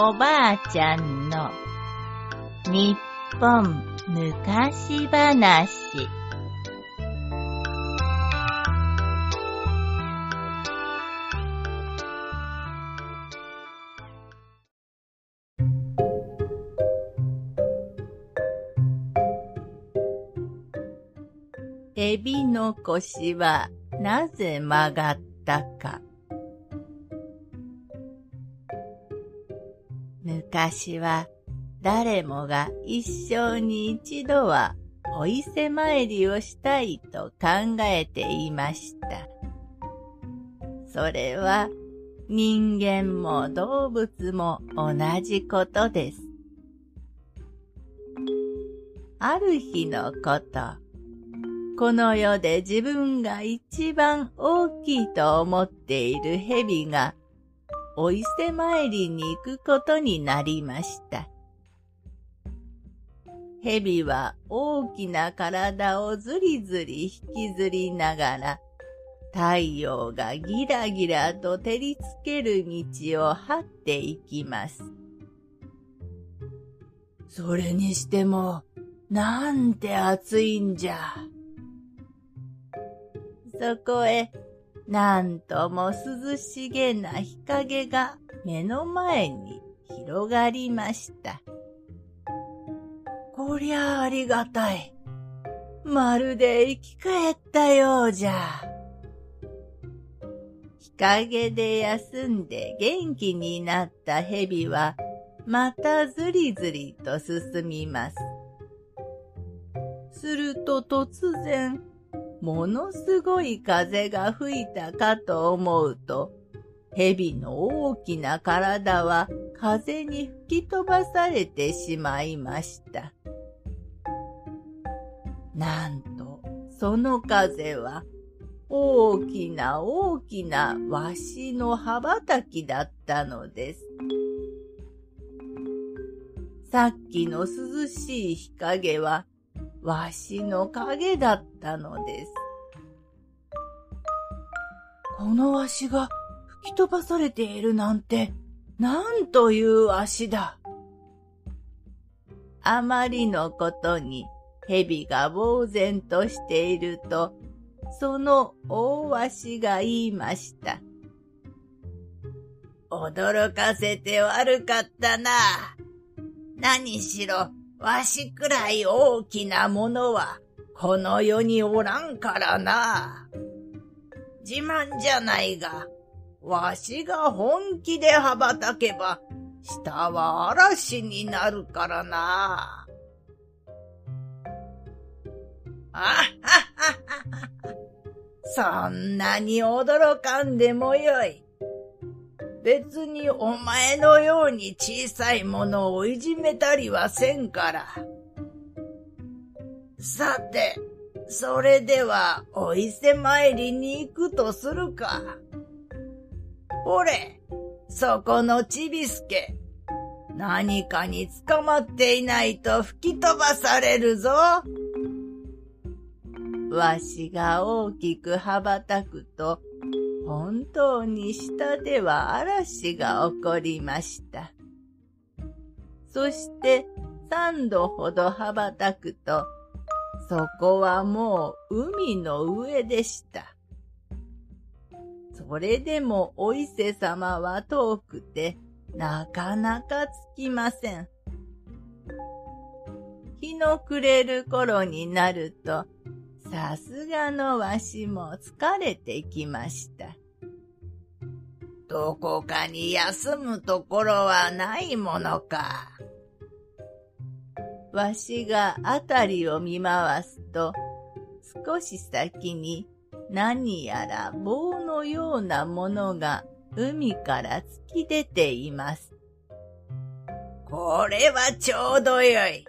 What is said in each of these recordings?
おばあちゃんの日本昔話。エビの腰はなぜ曲がったか。昔は誰もが一生に一度はお伊勢参りをしたいと考えていました。それは人間も動物も同じことです。ある日のこと、この世で自分が一番大きいと思っている蛇が、お伊勢参りに行くことになりました。蛇は大きな体をずりずり引きずりながら、太陽がギラギラと照りつける道を張っていきます。それにしても、なんて暑いんじゃ。そこへ、なんとも涼しげな日陰が目の前に広がりました。こりゃありがたい。まるで生き返ったようじゃ。日陰で休んで元気になった蛇は、またずりずりと進みます。すると突然、ものすごい風が吹いたかと思うと、蛇の大きな体は風に吹き飛ばされてしまいました。なんと、その風は、大きな大きなわしの羽ばたきだったのです。さっきの涼しい日陰は、わしの影だったのです。このわしが吹き飛ばされているなんて、なんという足だ。あまりのことに、蛇が呆然としていると、その大わしが言いました。驚かせて悪かったな。何しろ、わしくらい大きなものは、この世におらんからな。自慢じゃないが、わしが本気で羽ばたけば、下は嵐になるからな。あはははそんなに驚かんでもよい。別にお前のように小さいものをいじめたりはせんから。さて、それではお伊勢参りに行くとするか。ほれ、そこのちびすけ。何かに捕まっていないと吹き飛ばされるぞ。わしが大きく羽ばたくと、本当に下では嵐が起こりました。そして三度ほど羽ばたくと、そこはもう海の上でした。それでもお伊勢様は遠くて、なかなか着きません。日の暮れる頃になると、さすがのわしも疲れてきました。どこかに休むところはないものか。わしがあたりを見回すと、少し先に何やら棒のようなものが海から突き出ています。これはちょうどよい。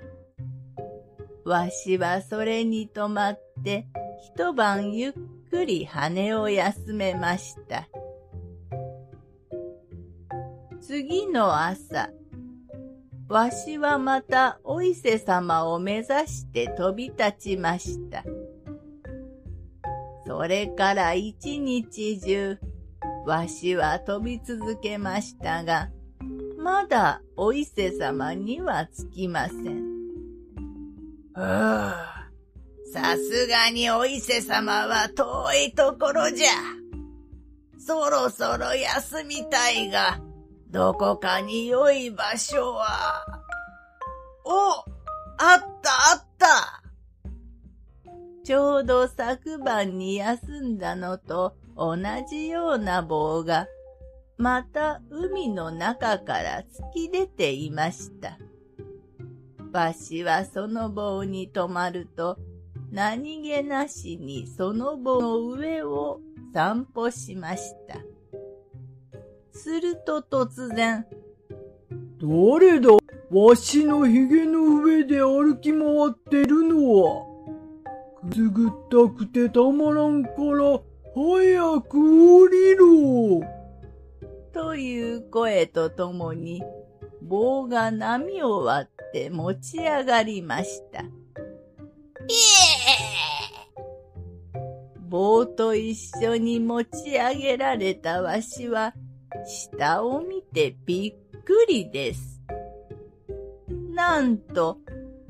わしはそれに止まって一晩ゆっくり羽を休めました。次の朝、わしはまたお伊勢様を目指して飛び立ちました。それから一日中、わしは飛び続けましたが、まだお伊勢様にはつきません。はあ、さすがにお伊勢様は遠いところじゃ。そろそろ休みたいが、どこかに良い場所は。おあったあったちょうど昨晩に休んだのと同じような棒が、また海の中から突き出ていました。わしはその棒に止まると、何気なしにその棒の上を散歩しました。すると突然、誰だ？わしのひげの上で歩き回ってるのは。くすぐったくてたまらんから、早く降りろ。という声とともに、棒が波を割って持ち上がりました。棒と一緒に持ち上げられたわしは、下を見てびっくりです。なんと、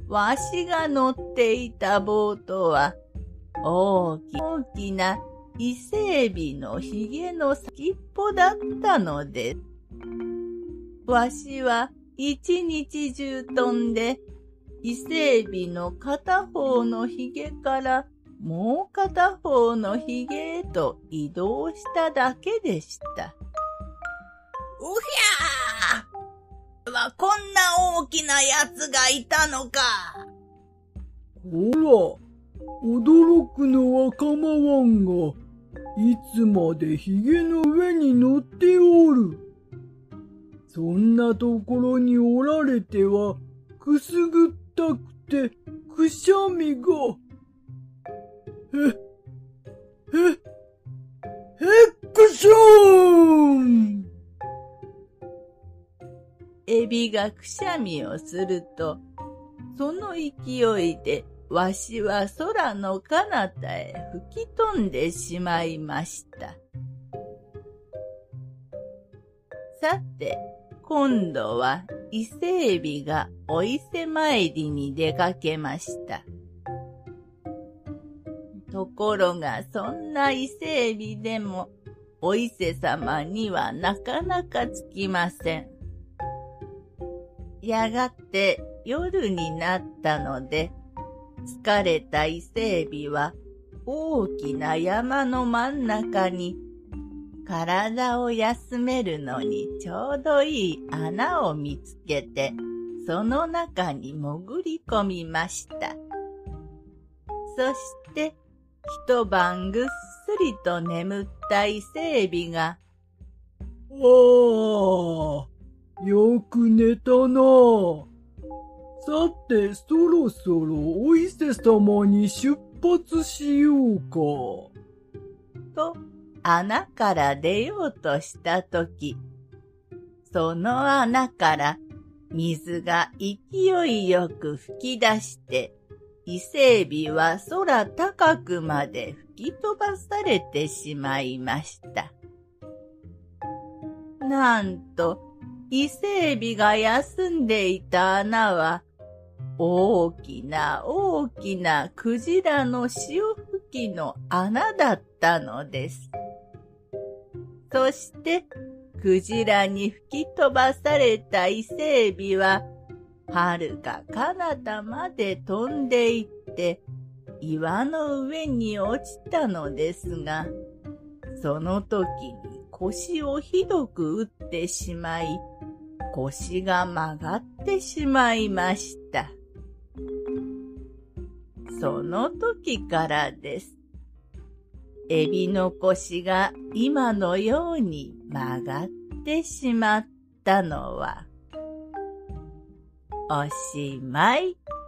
わしが乗っていたボートは、大き大きな伊勢海老のひげの先っぽだったのです。わしは一日中飛んで、伊勢海老の片方のひげからもう片方のひげへと移動しただけでした。うひゃーはこんな大きなやつがいたのか。ほら、驚くのは構わんが、いつまでヒゲの上に乗っておる。そんなところにおられては、くすぐったくて、くしゃみが。え、え、えくしょーんエビがくしゃみをすると、その勢いでわしは空の彼方へ吹き飛んでしまいました。さて、今度は伊勢エビがお伊勢参りに出かけました。ところがそんな伊勢エビでもお伊勢様にはなかなかつきません。やがて夜になったので、疲れた伊勢海老は大きな山の真ん中に体を休めるのにちょうどいい穴を見つけて、その中に潜り込みました。そして、一晩ぐっすりと眠った伊勢海老が、ああ、よく寝たな。さて、そろそろお伊勢様に出発しようか。と、穴から出ようとしたとき、その穴から水が勢いよく吹き出して、伊勢海老は空高くまで吹き飛ばされてしまいました。なんと、伊勢海老が休んでいた穴は、大きな大きなクジラの潮吹きの穴だったのです。そして、クジラに吹き飛ばされた伊勢エビは、はるか彼方まで飛んでいって、岩の上に落ちたのですが、その時に腰をひどく打ってしまい、腰が曲がってしまいました。その時からです。エビの腰が今のように曲がってしまったのは、おしまい。